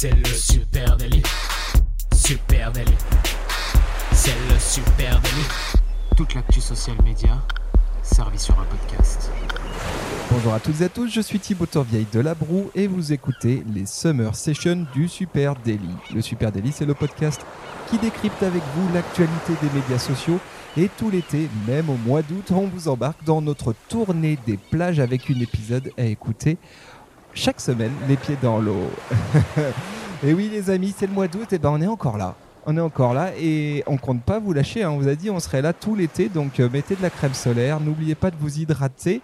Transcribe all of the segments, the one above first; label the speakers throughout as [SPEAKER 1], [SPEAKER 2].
[SPEAKER 1] C'est le super délit. Super délit. C'est le super délit. Toute l'actu social média servie sur un podcast.
[SPEAKER 2] Bonjour à toutes et à tous, je suis Thibaut Torvieille de La Broue et vous écoutez les Summer Sessions du Super Daily. Le Super Daily, c'est le podcast qui décrypte avec vous l'actualité des médias sociaux. Et tout l'été, même au mois d'août, on vous embarque dans notre tournée des plages avec un épisode à écouter chaque semaine, les pieds dans l'eau. et oui, les amis, c'est le mois d'août, et ben on est encore là. On est encore là et on compte pas vous lâcher. hein. On vous a dit on serait là tout l'été, donc euh, mettez de la crème solaire. N'oubliez pas de vous hydrater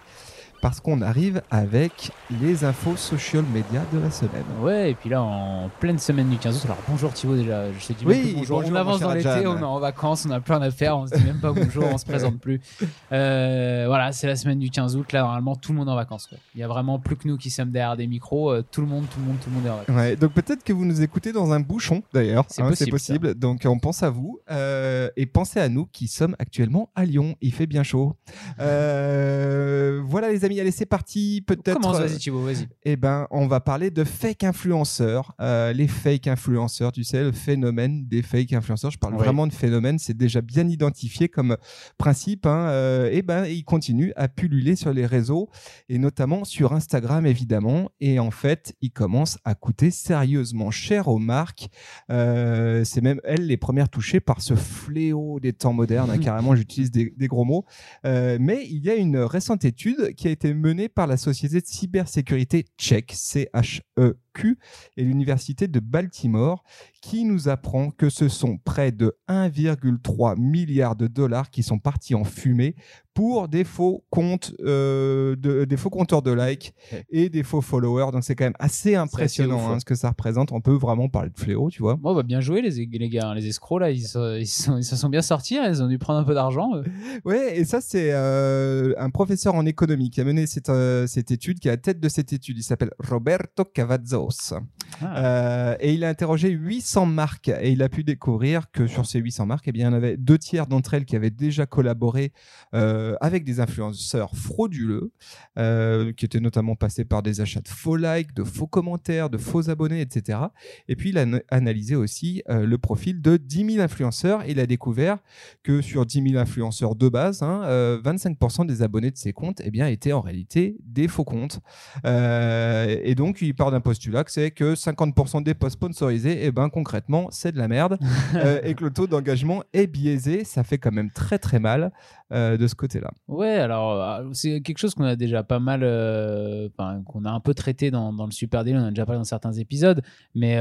[SPEAKER 2] parce qu'on arrive avec les infos social media de la semaine.
[SPEAKER 3] Ouais, et puis là, en pleine semaine du 15 août, alors bonjour Thibaut déjà, je te dis
[SPEAKER 2] Oui,
[SPEAKER 3] bonjour.
[SPEAKER 2] bonjour,
[SPEAKER 3] on avance dans l'été, on est en vacances, on a plein d'affaires, on se dit même pas bonjour, on se présente plus. Euh, voilà, c'est la semaine du 15 août, là, normalement, tout le monde est en vacances. quoi. Il y a vraiment plus que nous qui sommes derrière des micros, euh, tout le monde, tout le monde, tout le monde est en vacances.
[SPEAKER 2] Ouais, donc peut-être que vous nous écoutez dans un bouchon d'ailleurs,
[SPEAKER 3] C'est
[SPEAKER 2] hein,
[SPEAKER 3] possible.
[SPEAKER 2] Donc on pense à vous euh, et pensez à nous qui sommes actuellement à Lyon. Il fait bien chaud. Euh, voilà les amis, allez c'est parti. Peut-être.
[SPEAKER 3] Commence,
[SPEAKER 2] euh,
[SPEAKER 3] vas-y Thibaut, vas-y.
[SPEAKER 2] Eh ben, on va parler de fake influenceurs. Euh, les fake influenceurs, tu sais, le phénomène des fake influenceurs. Je parle
[SPEAKER 3] Oui.
[SPEAKER 2] vraiment de phénomène, c'est déjà bien identifié comme principe. Hein. Euh, eh ben, il continue à pulluler sur les réseaux et notamment sur Instagram, évidemment. Et en fait, il commence à coûter sérieusement cher aux marques. Euh, c'est même elles les premières touchées par ce fléau des temps modernes. hein. carrément, j'utilise des, des gros mots. Mais il y a une récente étude qui a été menée par la société de cybersécurité Check, Et l'université de Baltimore, qui nous apprend que ce sont près de 1,3 milliard de dollars qui sont partis en fumée pour des faux comptes, euh, de, des faux compteurs de likes
[SPEAKER 3] Ouais.
[SPEAKER 2] et des faux followers. Donc c'est quand même assez impressionnant
[SPEAKER 3] ouf,
[SPEAKER 2] hein, ce que ça représente. On peut vraiment parler de fléau, tu vois.
[SPEAKER 3] Bon, bah, bien joué les, les gars, les escrocs là, ils, se- ils, sont- ils se sont bien sortis, hein, ils ont dû prendre un peu d'argent. eux.
[SPEAKER 2] Ouais, et ça, c'est euh, un professeur en économie qui a mené cette, euh, cette étude, qui est à la tête de cette étude. Il s'appelle Roberto
[SPEAKER 3] Ah.
[SPEAKER 2] Euh, et il a interrogé 800 marques et il a pu découvrir que sur ces 800 marques, eh bien, il y en avait deux tiers d'entre elles qui avaient déjà collaboré euh, avec des influenceurs frauduleux, euh, qui étaient notamment passés par des achats de faux likes, de faux commentaires, de faux abonnés, etc. Et puis, il a ana- analysé aussi le profil de 10 000 influenceurs et il a découvert que sur 10 000 influenceurs de base, hein, euh, 25% des abonnés de ces comptes eh bien, étaient en réalité des faux comptes. Et donc, il part d'un postulat c'est que 50% des posts sponsorisés, eh ben, concrètement, c'est de la merde euh, et que le taux d'engagement est biaisé. Ça fait quand même très très mal euh, de ce côté-là.
[SPEAKER 3] Ouais, alors euh, c'est quelque chose qu'on a déjà pas mal, euh, qu'on a un peu traité dans, dans le Super Daily, on en a déjà parlé dans certains épisodes, mais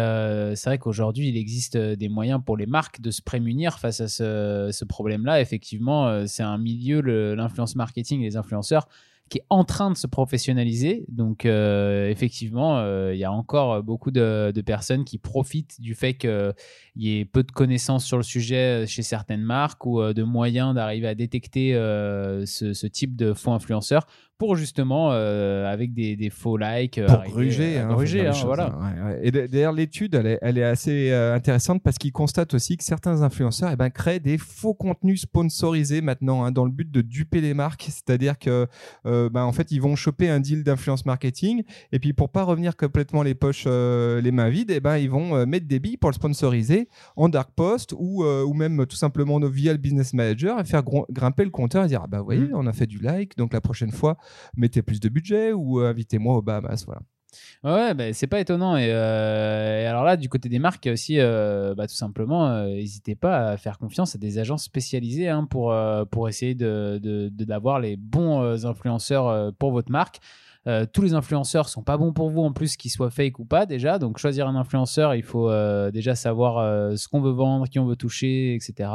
[SPEAKER 3] c'est vrai qu'aujourd'hui il existe des moyens pour les marques de se prémunir face à ce, ce problème-là. Effectivement, c'est un milieu, l'influence marketing, les influenceurs, qui est en train de se professionnaliser. Donc euh, effectivement, euh, il y a encore beaucoup de, personnes qui profitent du fait qu'il y ait peu de connaissances sur le sujet chez certaines marques ou euh, de moyens d'arriver à détecter euh, ce, ce type de faux influenceurs pour justement, euh, avec des, des faux likes, euh,
[SPEAKER 2] Pour
[SPEAKER 3] arriver
[SPEAKER 2] gruger,
[SPEAKER 3] à
[SPEAKER 2] hein,
[SPEAKER 3] gruger, hein, voilà.
[SPEAKER 2] hein. Ouais, ouais. Et d'ailleurs, l'étude, elle est, elle est assez euh, intéressante parce qu'il constate aussi que certains influenceurs eh ben, créent des faux contenus sponsorisés maintenant dans le but de duper les marques. C'est-à-dire que, euh, ben, en fait, ils vont choper un deal d'influence marketing et puis pour pas revenir complètement les poches, euh, les mains vides, eh ben, ils vont euh, mettre des billes pour le sponsoriser en dark post ou, euh, ou même tout simplement via le business manager et faire grimper le compteur et dire ah bah vous voyez,
[SPEAKER 3] Mm.
[SPEAKER 2] on a fait du like, donc la prochaine fois mettez plus de budget ou euh, invitez-moi aux Bahamas, voilà.
[SPEAKER 3] Ouais, bah, c'est pas étonnant. Et, euh, et alors là, du côté des marques aussi, euh, bah, tout simplement, n'hésitez pas à faire confiance à des agences spécialisées hein, pour, pour essayer de, de- de- d'avoir les bons influenceurs pour votre marque. Euh, tous les influenceurs sont pas bons pour vous en plus qu'ils soient fake ou pas déjà donc choisir un influenceur il faut euh, déjà savoir euh, ce qu'on veut vendre qui on veut toucher etc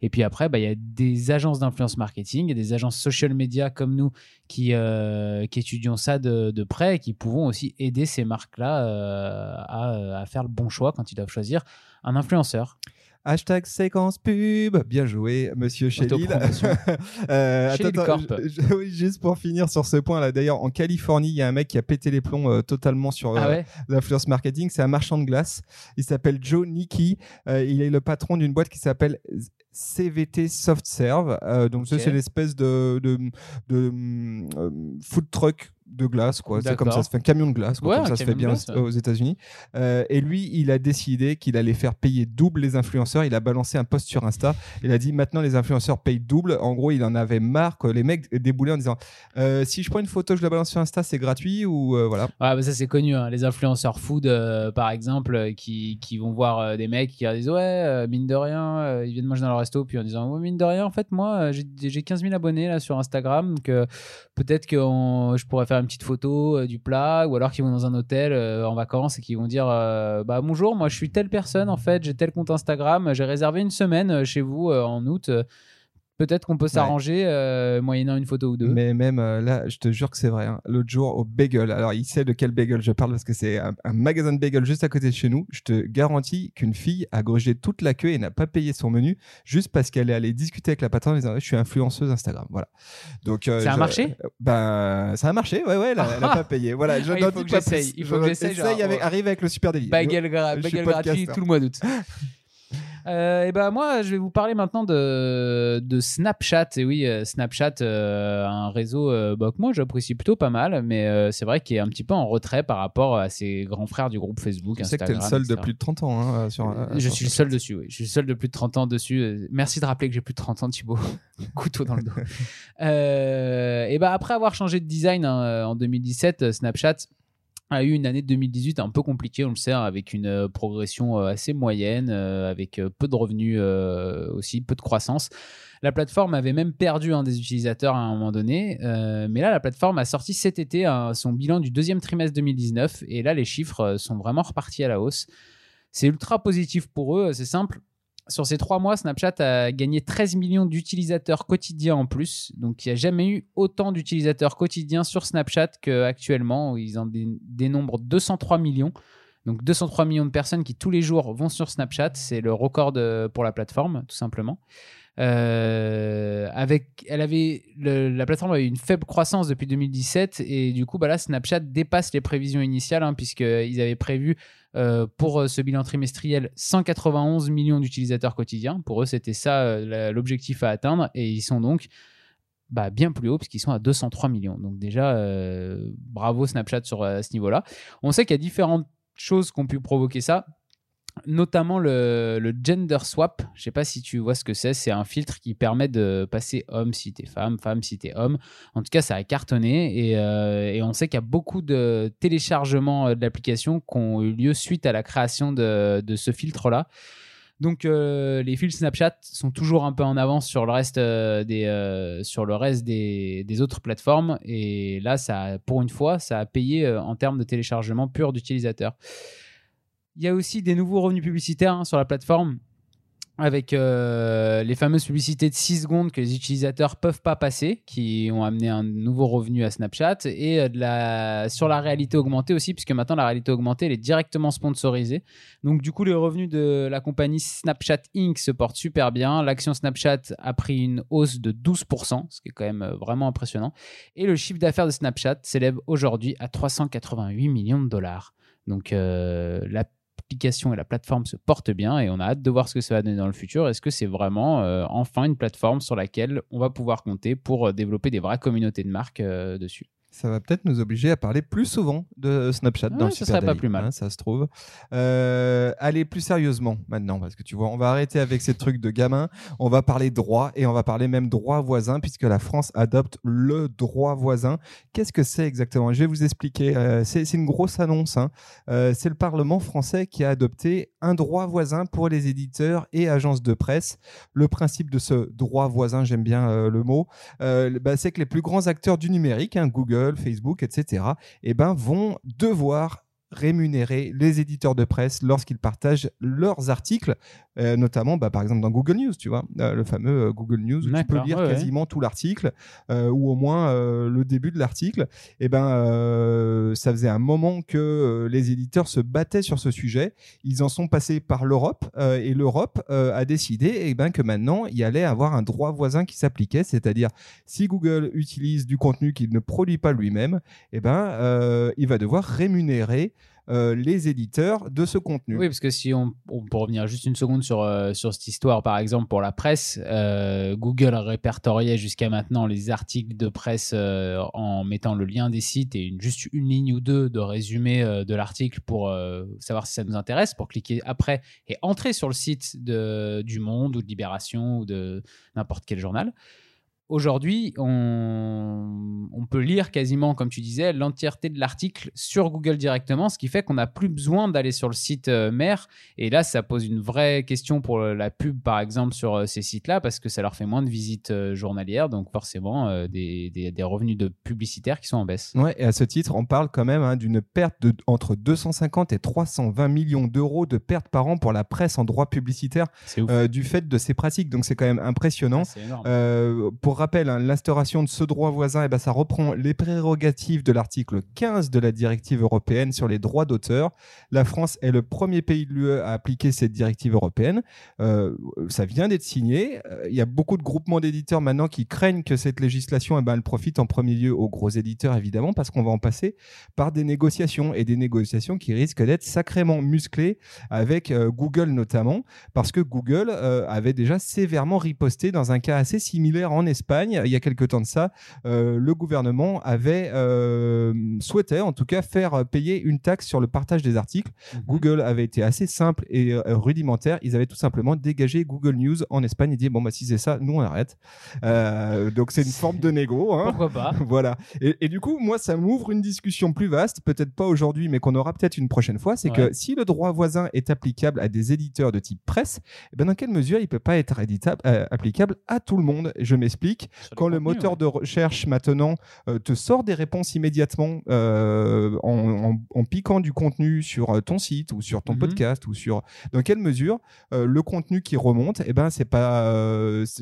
[SPEAKER 3] et puis après bah, il y a des agences d'influence marketing a des agences social media comme nous qui, étudions ça de, près et qui pouvons aussi aider ces marques-là à, à faire le bon choix quand ils doivent choisir un influenceur.
[SPEAKER 2] Hashtag séquence pub. Bien joué, monsieur.
[SPEAKER 3] Autopromotion.
[SPEAKER 2] euh, attends, oui, juste pour finir sur ce point là. D'ailleurs, en Californie, il y a un mec qui a pété les plombs euh, totalement sur
[SPEAKER 3] Ah
[SPEAKER 2] euh,
[SPEAKER 3] ouais?
[SPEAKER 2] l'influence marketing. C'est un marchand de glace. Il s'appelle Joe Nicky. Euh, il est le patron d'une boîte qui s'appelle CVT Soft Serve. Donc, c'est l'espèce de, de, de, euh, food truck de glace, quoi. C'est comme ça se fait un camion de glace, quoi,
[SPEAKER 3] Ouais,
[SPEAKER 2] comme ça se fait bien
[SPEAKER 3] ouais.
[SPEAKER 2] aux États-Unis. Euh, et lui, il a décidé qu'il allait faire payer double les influenceurs. Il a balancé un post sur Insta. Il a dit maintenant les influenceurs payent double. En gros, il en avait marre que les mecs déboulaient en disant euh, si je prends une photo, je la balance sur Insta, c'est gratuit ou euh, voilà.
[SPEAKER 3] Ouais, bah ça c'est connu, hein. les influenceurs food par exemple, qui, qui vont voir des mecs qui leur disent ouais, mine de rien, ils viennent manger dans le resto, puis en disant ouais, mine de rien, en fait, moi j'ai j'ai 15 000 abonnés là sur Instagram, donc peut-être que on- je pourrais faire petite photo euh, du plat, ou alors qu'ils vont dans un hôtel euh, en vacances et qu'ils vont dire euh, bah bonjour, moi je suis telle personne en fait, j'ai tel compte Instagram, j'ai réservé une semaine chez vous en août. Euh, Peut-être qu'on peut s'arranger euh, moyennant une photo ou deux.
[SPEAKER 2] Mais même euh, là, je te jure que c'est vrai. hein. L'autre jour, au bagel, alors il sait de quel bagel je parle parce que c'est un, un magasin de bagel juste à côté de chez nous. Je te garantis qu'une fille a grugé toute la queue et n'a pas payé son menu juste parce qu'elle est allée discuter avec la patronne en disant Je suis influenceuse Instagram. Voilà. Donc, euh,
[SPEAKER 3] Ça a
[SPEAKER 2] je-
[SPEAKER 3] marché?
[SPEAKER 2] Ben, ça a marché, ouais, ouais, elle a, elle a pas payé. Voilà, je
[SPEAKER 3] Ah, il faut que j'essaye, il faut que
[SPEAKER 2] Je-
[SPEAKER 3] j'essaye,
[SPEAKER 2] avec,
[SPEAKER 3] ouais.
[SPEAKER 2] arrive avec le super délit.
[SPEAKER 3] Bagel, gra- bagel gratuit tout le mois d'août. Euh, et ben moi, je vais vous parler maintenant de, de Snapchat. Et oui, euh, Snapchat, euh, un réseau euh, bah, que moi j'apprécie plutôt pas mal, mais c'est vrai qu'il est un petit peu en retrait par rapport à ses grands frères du groupe Facebook.
[SPEAKER 2] Je sais que t'es le seul de
[SPEAKER 3] etc.
[SPEAKER 2] plus de 30 ans. hein, sur,
[SPEAKER 3] Je suis le seul dessus, oui. Je suis le seul de plus de 30 ans dessus. Merci de rappeler que j'ai plus de 30 ans, Thibaut. Couteau dans le dos. Et ben après avoir changé de design hein, en 2017, euh, Snapchat a eu une année 2018 un peu compliquée, on le sait, hein, avec une euh, progression euh, assez moyenne, euh, avec peu de revenus aussi, peu de croissance. La plateforme avait même perdu un des utilisateurs à un moment donné, mais là, la plateforme a sorti cet été hein, son bilan du deuxième trimestre 2019, et là, les chiffres sont vraiment repartis à la hausse. C'est ultra positif pour eux, c'est simple. Sur ces trois mois, Snapchat a gagné 13 millions d'utilisateurs quotidiens en plus. Donc, il n'y a jamais eu autant d'utilisateurs quotidiens sur Snapchat qu'actuellement, ils en dé- dénombrent 203 millions. Donc, 203 millions de personnes qui tous les jours vont sur Snapchat. C'est le record de- pour la plateforme, tout simplement. Euh, avec, elle avait, la plateforme avait une faible croissance depuis 2017 et du coup, bah là, Snapchat dépasse les prévisions initiales hein, puisqu'ils avaient prévu euh, pour euh, ce bilan trimestriel 191 millions d'utilisateurs quotidiens. Pour eux, c'était ça l'objectif à atteindre et ils sont donc bah, bien plus hauts puisqu'ils sont à 203 millions. Donc déjà, bravo Snapchat sur ce niveau-là. On sait qu'il y a différentes choses qui ont pu provoquer ça notamment le, gender swap. Je sais pas si tu vois ce que c'est. C'est un filtre qui permet de passer homme si t'es femme, femme si t'es homme. En tout cas, ça a cartonné et, euh, on sait qu'il y a beaucoup de téléchargements euh, de l'application qui ont eu lieu suite à la création de, ce filtre-là. Donc euh, les fils Snapchat sont toujours un peu en avance sur le reste des sur le reste des, autres plateformes et là pour une fois ça a payé en termes de téléchargement pur d'utilisateurs. Il y a aussi des nouveaux revenus publicitaires hein, sur la plateforme avec euh, les fameuses publicités de 6 secondes que les utilisateurs peuvent pas passer, qui ont amené un nouveau revenu à Snapchat, et euh, sur la réalité augmentée aussi, puisque maintenant la réalité augmentée elle est directement sponsorisée. Donc du coup les revenus de la compagnie Snapchat Inc. se portent super bien. L'action Snapchat a pris une hausse de 12%, ce qui est quand même euh, vraiment impressionnant. Et le chiffre d'affaires de Snapchat s'élève aujourd'hui à 388 millions de dollars. Donc la l'application et la plateforme se portent bien et on a hâte de voir ce que ça va donner dans le futur. Est-ce que c'est vraiment euh, enfin une plateforme sur laquelle on va pouvoir compter pour euh, développer des vraies communautés de marques euh, dessus?
[SPEAKER 2] Ça va peut-être nous obliger à parler plus souvent de Snapchat
[SPEAKER 3] Ouais,
[SPEAKER 2] dans le
[SPEAKER 3] ça
[SPEAKER 2] Super
[SPEAKER 3] serait pas plus mal.
[SPEAKER 2] hein, ça se trouve. Euh, allez plus sérieusement maintenant, parce que tu vois, on va arrêter avec ces trucs de gamins. On va parler droit et on va parler même droit voisin, puisque la France adopte le droit voisin. Qu'est-ce que c'est exactement? Je vais vous expliquer. Euh, c'est une grosse annonce. hein. Euh, c'est le Parlement français qui a adopté un droit voisin pour les éditeurs et agences de presse. Le principe de ce droit voisin, j'aime bien euh, le mot, euh, bah, c'est que les plus grands acteurs du numérique, hein, Google, Facebook, etc., eh ben, vont devoir rémunérer les éditeurs de presse lorsqu'ils partagent leurs articles, euh, notamment bah, par exemple dans Google News, tu vois, euh, le fameux euh, Google News où tu peux lire
[SPEAKER 3] ouais, ouais.
[SPEAKER 2] quasiment tout l'article ou au moins le début de l'article. Et ben, euh, ça faisait un moment que les éditeurs se battaient sur ce sujet. Ils en sont passés par l'Europe et l'Europe a décidé eh ben, que maintenant il y allait avoir un droit voisin qui s'appliquait, c'est-à-dire si Google utilise du contenu qu'il ne produit pas lui-même, eh ben, il va devoir rémunérer euh, les éditeurs de ce contenu.
[SPEAKER 3] Oui, parce que si on, on peut revenir juste une seconde sur, euh, sur cette histoire, par exemple, pour la presse, euh, Google répertoriait jusqu'à maintenant les articles de presse en mettant le lien des sites et juste une ligne ou deux de résumé de l'article pour savoir si ça nous intéresse, pour cliquer après et entrer sur le site de, du Monde ou de Libération ou de n'importe quel journal. Aujourd'hui, on, on peut lire quasiment, comme tu disais, l'entièreté de l'article sur Google directement, ce qui fait qu'on n'a plus besoin d'aller sur le site euh, mère. Et là, ça pose une vraie question pour la pub, par exemple, sur euh, ces sites-là, parce que ça leur fait moins de visites euh, journalières, donc forcément des, des- des revenus de publicitaires qui sont en baisse.
[SPEAKER 2] Ouais, et à ce titre, on parle quand même hein, d'une perte de entre 250 et 320 millions d'euros de pertes par an pour la presse en droit publicitaire euh, du fait de ces pratiques. Donc c'est quand même impressionnant.
[SPEAKER 3] C'est énorme.
[SPEAKER 2] Euh, pour rappel, hein, l'instauration de ce droit voisin, eh ben, ça reprend les prérogatives de l'article 15 de la directive européenne sur les droits d'auteur. La France est le premier pays de l'UE à appliquer cette directive européenne. Euh, ça vient d'être signé. Euh, Il y a beaucoup de groupements d'éditeurs maintenant qui craignent que cette législation eh ben, elle profite en premier lieu aux gros éditeurs, évidemment, parce qu'on va en passer par des négociations et des négociations qui risquent d'être sacrément musclées avec euh, Google notamment, parce que Google avait déjà sévèrement riposté dans un cas assez similaire en Espagne il y a quelque temps de ça. Euh, le gouvernement avait euh, souhaitait en tout cas faire payer une taxe sur le partage des articles.
[SPEAKER 3] Mhm.
[SPEAKER 2] Google avait été assez simple et euh, rudimentaire. Ils avaient tout simplement dégagé Google News en Espagne et dit bon bah si c'est ça, nous on arrête. Euh, donc c'est une forme de négo. Hein.
[SPEAKER 3] Pourquoi pas
[SPEAKER 2] Voilà. Et, et du coup, moi, ça m'ouvre une discussion plus vaste, peut-être pas aujourd'hui, mais qu'on aura peut-être une prochaine fois. C'est
[SPEAKER 3] Ouais.
[SPEAKER 2] que si le droit voisin est applicable à des éditeurs de type presse, eh ben dans quelle mesure il peut pas être éditable, applicable à tout le monde? Je m'explique. Quand le moteur
[SPEAKER 3] ouais.
[SPEAKER 2] de recherche maintenant euh, te sort des réponses immédiatement euh, en, en- en piquant du contenu sur euh, ton site ou sur ton
[SPEAKER 3] Mhm.
[SPEAKER 2] podcast ou sur dans quelle mesure euh, le contenu qui remonte, eh ben c'est pas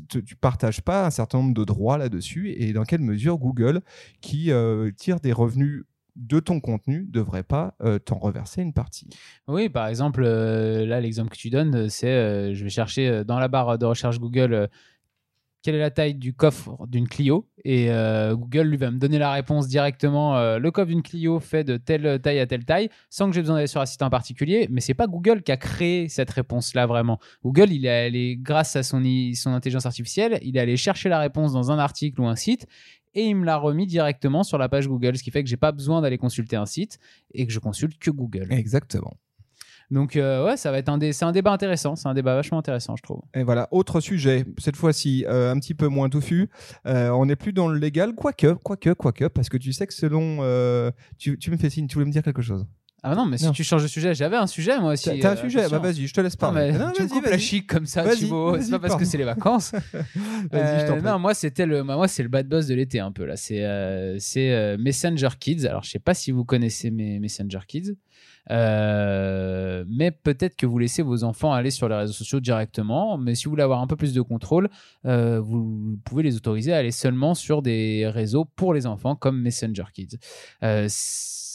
[SPEAKER 2] tu tu partages pas un certain nombre de droits là-dessus et dans quelle mesure Google qui tire des revenus de ton contenu devrait pas euh, t'en reverser une partie.
[SPEAKER 3] Oui, par exemple, euh, là, l'exemple que tu donnes, c'est euh, je vais chercher dans la barre de recherche Google quelle est la taille du coffre d'une Clio et euh, Google lui va me donner la réponse directement. euh, le coffre d'une Clio fait de telle taille à telle taille, sans que j'ai besoin d'aller sur un site en particulier. Mais c'est pas Google qui a créé cette réponse-là vraiment. Google, il est allé, grâce à son, son intelligence artificielle, il est allé chercher la réponse dans un article ou un site. Et il me l'a remis directement sur la page Google, ce qui fait que j'ai pas besoin d'aller consulter un site et que je consulte que Google.
[SPEAKER 2] Exactement.
[SPEAKER 3] Donc euh, ouais, ça va être un, dé- c'est un débat intéressant, c'est un débat vachement intéressant, je trouve.
[SPEAKER 2] Et voilà, autre sujet, cette fois-ci euh, un petit peu moins touffu. Euh, on n'est plus dans le légal, quoique, quoique, quoique, parce que tu sais que selon. tu, tu me fais signe, tu voulais me dire quelque chose.
[SPEAKER 3] Ah non, mais si
[SPEAKER 2] Non.
[SPEAKER 3] tu changes de sujet, j'avais un sujet moi aussi.
[SPEAKER 2] T'as un sujet Bah vas-y, je te laisse
[SPEAKER 3] Non,
[SPEAKER 2] parler.
[SPEAKER 3] mais
[SPEAKER 2] Non,
[SPEAKER 3] tu me coupes la chic comme ça, Thibaut. C'est pas parce que c'est les vacances.
[SPEAKER 2] Vas-y, je
[SPEAKER 3] non, moi c'était le, moi c'est le bad buzz de l'été un peu là. C'est Messenger Kids. Alors je sais pas si vous connaissez mes Messenger Kids, Euh, mais peut-être que vous laissez vos enfants aller sur les réseaux sociaux directement. Mais si vous voulez avoir un peu plus de contrôle, euh, vous pouvez les autoriser à aller seulement sur des réseaux pour les enfants comme Messenger Kids. Euh,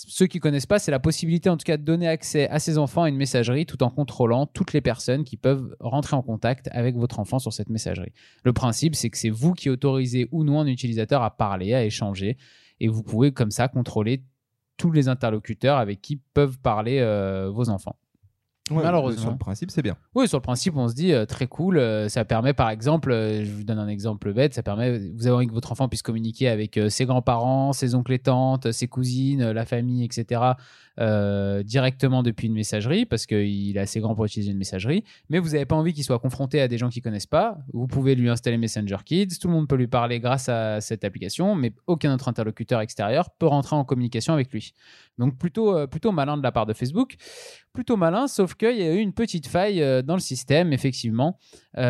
[SPEAKER 3] ceux qui connaissent pas, c'est la possibilité en tout cas de donner accès à ses enfants à une messagerie tout en contrôlant toutes les personnes qui peuvent rentrer en contact avec votre enfant sur cette messagerie. Le principe, c'est que c'est vous qui autorisez ou non un utilisateur à parler, à échanger, et vous pouvez comme ça contrôler tous les interlocuteurs avec qui peuvent parler euh, vos enfants.
[SPEAKER 2] Ouais,
[SPEAKER 3] malheureusement.
[SPEAKER 2] Sur le principe, c'est bien.
[SPEAKER 3] Oui, sur le principe, on se dit euh, très cool. euh, ça permet, par exemple, euh, je vous donne un exemple bête, ça permet, vous avez envie que votre enfant puisse communiquer avec ses grands-parents, ses oncles et tantes, ses cousines, la famille, etc., euh, directement depuis une messagerie, parce qu'il est assez grand pour utiliser une messagerie. Mais vous n'avez pas envie qu'il soit confronté à des gens qu'il ne connaissent pas. Vous pouvez lui installer Messenger Kids. Tout le monde peut lui parler grâce à cette application, mais aucun autre interlocuteur extérieur peut rentrer en communication avec lui. Donc plutôt, euh, malin de la part de Facebook plutôt malin, sauf qu'il y a eu une petite faille euh, dans le système, effectivement. Cette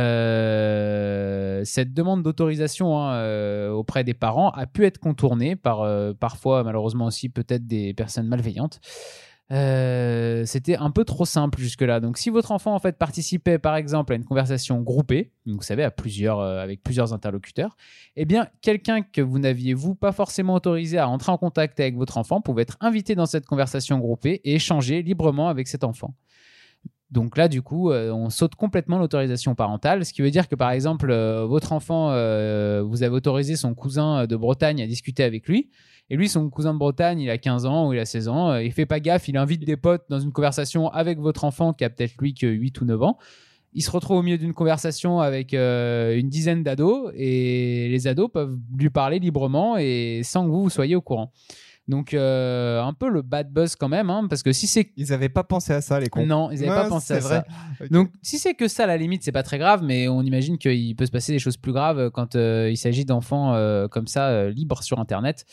[SPEAKER 3] demande d'autorisation hein, auprès des parents a pu être contournée par parfois, malheureusement aussi, peut-être des personnes malveillantes. Euh, c'était un peu trop simple jusque-là. Donc, si votre enfant en fait participait, par exemple, à une conversation groupée, vous savez, à plusieurs, euh, avec plusieurs interlocuteurs, eh bien, quelqu'un que vous n'aviez vous pas forcément autorisé à entrer en contact avec votre enfant pouvait être invité dans cette conversation groupée et échanger librement avec cet enfant. Donc là, du coup, euh, on saute complètement l'autorisation parentale, ce qui veut dire que par exemple, euh, votre enfant, euh, vous avez autorisé son cousin de Bretagne à discuter avec lui. Et lui, son cousin de Bretagne, il a 15 ans ou il a 16 ans, il fait pas gaffe, il invite des potes dans une conversation avec votre enfant qui a peut-être lui que 8 ou 9 ans. Il se retrouve au milieu d'une conversation avec une dizaine d'ados et les ados peuvent lui parler librement et sans que vous, vous soyez au courant. Donc euh, un peu le bad buzz quand même, hein, parce que si c'est
[SPEAKER 2] Ils avaient pas pensé à ça, les cons.
[SPEAKER 3] non, ils n'avaient pas
[SPEAKER 2] Ouais,
[SPEAKER 3] pensé à
[SPEAKER 2] vrai.
[SPEAKER 3] ça. Donc, si c'est que ça, à la limite, c'est pas très grave, mais on imagine qu'il peut se passer des choses plus graves quand euh, il s'agit d'enfants euh, comme ça, euh, libres sur Internet.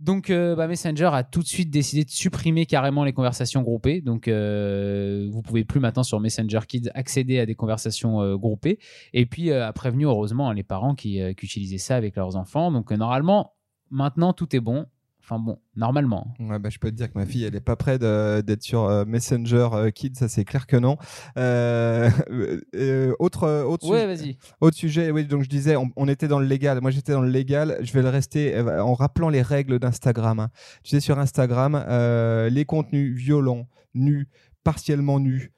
[SPEAKER 3] Donc, euh, bah, Messenger a tout de suite décidé de supprimer carrément les conversations groupées. Donc, euh, vous pouvez plus maintenant sur Messenger Kids accéder à des conversations euh, groupées. Et puis, euh, a prévenu heureusement les parents qui, euh, qui utilisaient ça avec leurs enfants. Donc, euh, normalement, maintenant, tout est bon. Enfin bon, normalement.
[SPEAKER 2] Ouais, bah, je peux te dire que ma fille, elle est pas prête de- d'être sur euh, Messenger euh, Kids, ça c'est clair que non. Euh, euh, autre, autre,
[SPEAKER 3] Ouais,
[SPEAKER 2] sujet,
[SPEAKER 3] vas-y.
[SPEAKER 2] autre sujet, oui, donc je disais, on, on était dans le légal. Moi, j'étais dans le légal. Je vais le rester euh, en rappelant les règles d'Instagram. hein. Tu sais, sur Instagram, euh, les contenus violents, nus, partiellement nus,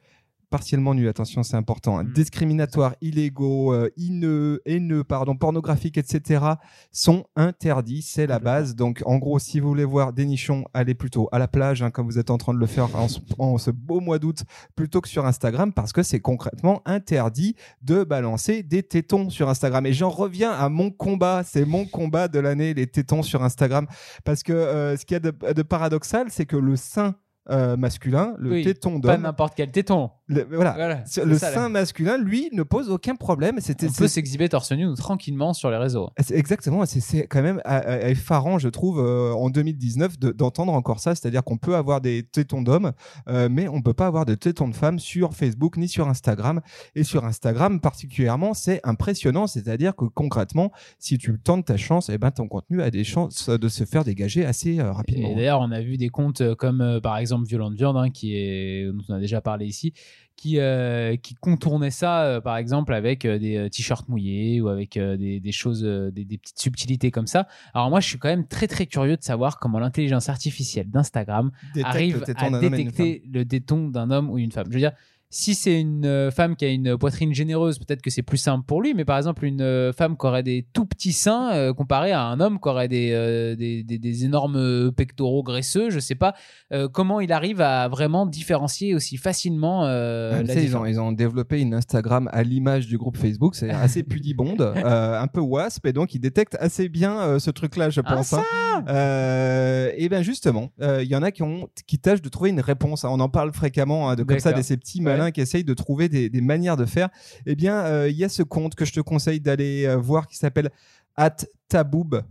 [SPEAKER 2] partiellement nus, attention, c'est important, hein,
[SPEAKER 3] Mm.
[SPEAKER 2] discriminatoires, illégaux, euh, haineux, haineux, pardon, pornographiques, etc., sont interdits. C'est la base. Donc, en gros, si vous voulez voir des nichons, allez plutôt à la plage, hein, comme vous êtes en train de le faire en ce, en ce beau mois d'août, plutôt que sur Instagram, parce que c'est concrètement interdit de balancer des tétons sur Instagram. Et j'en reviens à mon combat. C'est mon combat de l'année, les tétons sur Instagram. Parce que euh, ce qu'il y a de, de paradoxal, c'est que le sein euh, masculin, le
[SPEAKER 3] Oui,
[SPEAKER 2] téton
[SPEAKER 3] Pas
[SPEAKER 2] d'homme,
[SPEAKER 3] n'importe quel téton.
[SPEAKER 2] le- voilà, le
[SPEAKER 3] ça, là.
[SPEAKER 2] sein masculin, lui, ne pose aucun problème. C'était
[SPEAKER 3] On peut s'exhiber torse nu tranquillement sur les réseaux.
[SPEAKER 2] Exactement, c'est- quand même euh, euh, effarant, je trouve, euh, en 2019 de- d'entendre encore ça. C'est-à-dire qu'on peut avoir des tétons d'hommes, euh, mais on peut pas avoir de tétons de femmes sur Facebook ni sur Instagram. Et sur Instagram, particulièrement, c'est impressionnant. C'est-à-dire que concrètement, si tu tentes ta chance, eh ben, ton contenu a des chances de se faire dégager assez rapidement.
[SPEAKER 3] Et d'ailleurs, on a vu des comptes comme par exemple Violente Viande, hein, qui est, dont on a déjà parlé ici, qui, euh, qui contournaient ça, euh, par exemple, avec euh, des t-shirts mouillés ou avec des, des choses, des, des petites subtilités comme ça. Alors moi, je suis quand même très très curieux de savoir comment l'intelligence artificielle d'Instagram arrive à détecter le téton d'un homme ou d'une femme. Je veux dire, si c'est une euh, femme qui a une poitrine généreuse, peut-être que c'est plus simple pour lui, mais par exemple, une euh, femme qui aurait des tout petits seins euh, comparé à un homme qui aurait des, euh, des, des- des énormes pectoraux graisseux, je sais pas euh, comment il arrive à vraiment différencier aussi facilement
[SPEAKER 2] Ah,
[SPEAKER 3] la
[SPEAKER 2] ils, ont,
[SPEAKER 3] différence.
[SPEAKER 2] ils ont développé une Instagram à l'image du groupe Facebook, c'est assez pudibonde, un peu wasp, et donc ils détectent assez bien ce truc-là, je
[SPEAKER 3] Ah,
[SPEAKER 2] pense. hein. Euh, et bien justement, il y en a qui, ont, qui tâchent de trouver une réponse. hein. On en parle fréquemment hein, de comme ça,
[SPEAKER 3] D'accord.
[SPEAKER 2] de ces petits qui essayent de trouver des, des manières de faire. Eh bien, euh, il y a ce compte que je te conseille d'aller euh, voir qui s'appelle at taboob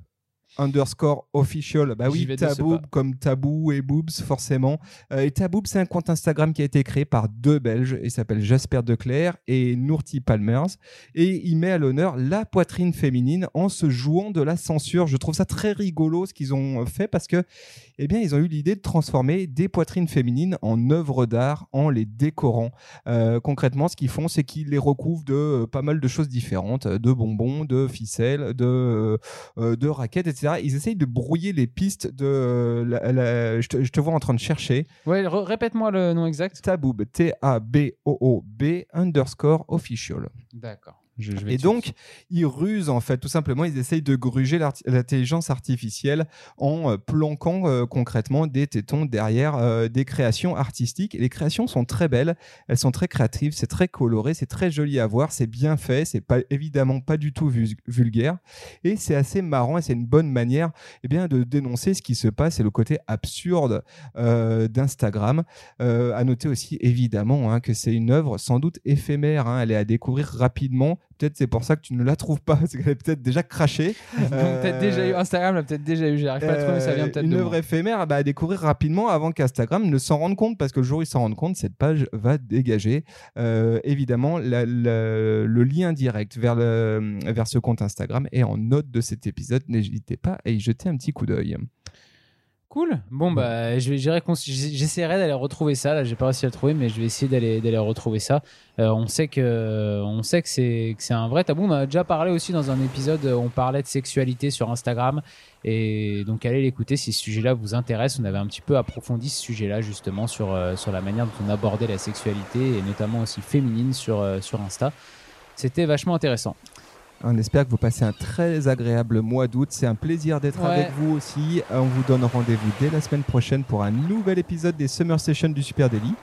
[SPEAKER 2] underscore official. Bah oui,
[SPEAKER 3] pas.
[SPEAKER 2] comme tabou et boobs forcément. Euh, et taboob, c'est un compte Instagram qui a été créé par deux Belges. Il s'appelle Jasper Declerc et Nourti Palmers. Et il met à l'honneur la poitrine féminine en se jouant de la censure. Je trouve ça très rigolo ce qu'ils ont fait parce que, eh bien, ils ont eu l'idée de transformer des poitrines féminines en œuvres d'art en les décorant. Euh, concrètement, ce qu'ils font, c'est qu'ils les recouvrent de euh, pas mal de choses différentes, de bonbons, de ficelles, de, de raquettes, etc. Ils essayent de brouiller les pistes de. euh, la- la- je, te, je te vois en train de chercher.
[SPEAKER 3] Ouais, re- répète-moi le nom exact.
[SPEAKER 2] Taboob, T-A-B-O-O-B underscore official.
[SPEAKER 3] D'accord. Je, je vais
[SPEAKER 2] Et
[SPEAKER 3] dessus.
[SPEAKER 2] donc, ils rusent en fait, tout simplement, ils essayent de gruger l'intelligence artificielle en euh, planquant euh, concrètement des tétons derrière euh, des créations artistiques. Et les créations sont très belles, elles sont très créatives, c'est très coloré, c'est très joli à voir, c'est bien fait, c'est pas évidemment pas du tout vul- vulgaire et c'est assez marrant et c'est une bonne manière eh bien de dénoncer ce qui se passe et le côté absurde d'Instagram. À noter aussi évidemment hein, que c'est une œuvre sans doute éphémère, hein, elle est à découvrir rapidement. Peut-être c'est pour ça que tu ne la trouves pas, parce qu'elle est peut-être déjà crachée.
[SPEAKER 3] Donc, peut-être déjà eu Instagram, l'a peut-être déjà eu. J'arrive pas à trouver, ça vient
[SPEAKER 2] Euh,
[SPEAKER 3] peut-être
[SPEAKER 2] une œuvre éphémère bah, à découvrir rapidement avant qu'Instagram ne s'en rende compte, parce que le jour où ils s'en rendent compte, cette page va dégager euh, évidemment la- la- le lien direct vers, le, vers ce compte Instagram. Et en note de cet épisode, n'hésitez pas à y jeter un petit coup d'œil.
[SPEAKER 3] Cool. Bon bah j'essaierai d'aller retrouver ça. Là, j'ai pas réussi à le trouver, mais je vais essayer d'aller d'aller retrouver ça. Euh, on sait que on sait que c'est que c'est un vrai tabou. On a déjà parlé aussi dans un épisode. où On parlait de sexualité sur Instagram et donc allez l'écouter si ce sujet-là vous intéresse. On avait un petit peu approfondi ce sujet-là justement sur euh, sur la manière dont on abordait la sexualité et notamment aussi féminine sur euh, sur Insta. C'était vachement intéressant.
[SPEAKER 2] On espère que vous passez un très agréable mois d'août. C'est un plaisir d'être
[SPEAKER 3] Ouais.
[SPEAKER 2] avec vous aussi. On vous donne rendez-vous dès la semaine prochaine pour un nouvel épisode des Summer Sessions du Super Daily.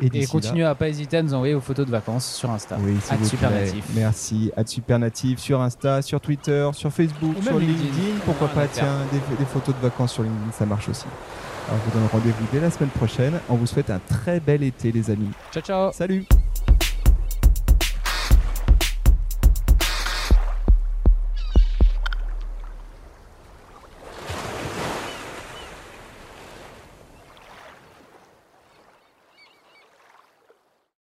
[SPEAKER 3] Et continuez à pas hésiter à nous envoyer vos photos de vacances sur Insta.
[SPEAKER 2] Oui, vous
[SPEAKER 3] Supernatif.
[SPEAKER 2] plaît. Merci. À Supernatif sur Insta, sur Twitter, sur Facebook, sur
[SPEAKER 3] LinkedIn.
[SPEAKER 2] LinkedIn. Pourquoi pas, tiens, des, des photos de vacances sur LinkedIn, ça marche aussi. Alors, on vous donne rendez-vous dès la semaine prochaine. On vous souhaite un très bel été, les amis.
[SPEAKER 3] Ciao ciao.
[SPEAKER 2] Salut